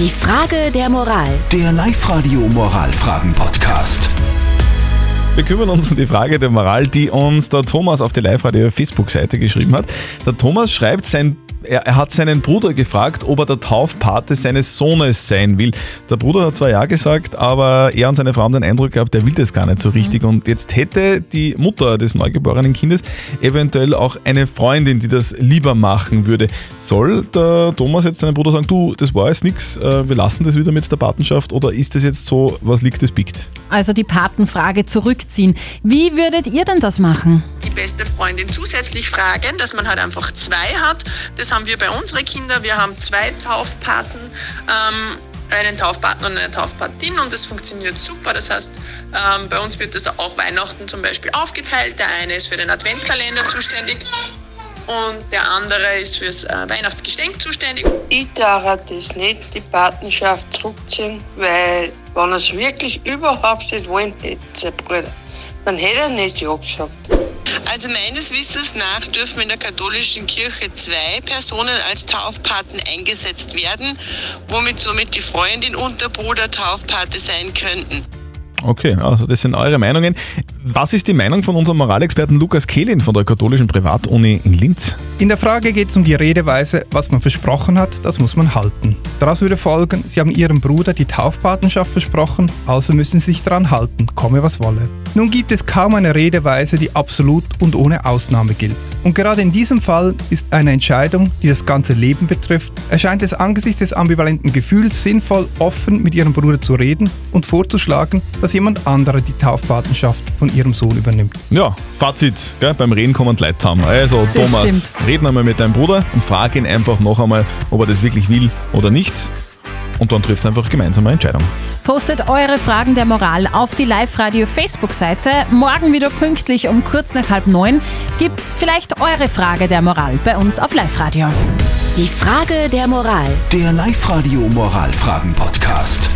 Die Frage der Moral. Der Live-Radio Moralfragen-Podcast. Wir kümmern uns um die Frage der Moral, die uns der Thomas auf die Live-Radio Facebook-Seite geschrieben hat. Der Thomas schreibt, sein er, er, hat seinen Bruder gefragt, ob er der Taufpate seines Sohnes sein will. Der Bruder hat zwar ja gesagt, aber er und seine Frau haben den Eindruck gehabt, er will das gar nicht so richtig. Und jetzt hätte die Mutter des neugeborenen Kindes eventuell auch eine Freundin, die das lieber machen würde. Soll der Thomas jetzt seinem Bruder sagen, du, das war jetzt nichts, äh, wir lassen das wieder mit der Patenschaft? Oder ist das jetzt so, was liegt, das biegt? Also die Patenfrage zurückziehen. Wie würdet ihr denn das machen? Die beste Freundin zusätzlich fragen, dass man halt einfach zwei hat. Das haben wir bei unseren Kindern. Wir haben zwei Taufpaten. Ähm, einen Taufpaten und eine Taufpatin und das funktioniert super. Das heißt, ähm, bei uns wird das auch Weihnachten zum Beispiel aufgeteilt. Der eine ist für den Adventkalender zuständig und der andere ist fürs äh, Weihnachtsgeschenk zuständig. Ich darf das nicht, die Partnerschaft zurückziehen, weil wenn er es wirklich überhaupt nicht wollen hätte, sein Bruder, dann hätte er nicht Ja gesagt. Also meines Wissens nach dürfen in der katholischen Kirche zwei Personen als Taufpaten eingesetzt werden, womit somit die Freundin und der Bruder Taufpate sein könnten. Okay, also das sind eure Meinungen. Was ist die Meinung von unserem Moralexperten Lukas Kehlin von der katholischen Privatuni in Linz? In der Frage geht es um die Redeweise, was man versprochen hat, das muss man halten. Daraus würde folgen, Sie haben Ihrem Bruder die Taufpatenschaft versprochen, also müssen Sie sich daran halten, komme was wolle. Nun gibt es kaum eine Redeweise, die absolut und ohne Ausnahme gilt. Und gerade in diesem Fall ist eine Entscheidung, die das ganze Leben betrifft, erscheint es angesichts des ambivalenten Gefühls sinnvoll, offen mit ihrem Bruder zu reden und vorzuschlagen, dass jemand anderer die Taufpatenschaft von ihrem Sohn übernimmt. Ja, Fazit, gell, beim Reden kommen Leute zusammen. Also Das Thomas, stimmt. reden einmal mit deinem Bruder und frag ihn einfach noch einmal, ob er das wirklich will oder nicht. Und dann trifft einfach gemeinsam eine Entscheidung. Postet eure Fragen der Moral auf die Live-Radio Facebook-Seite. Morgen wieder pünktlich um kurz nach halb neun gibt's vielleicht eure Frage der Moral bei uns auf Live-Radio. Die Frage der Moral. Der Live-Radio Moralfragen-Podcast.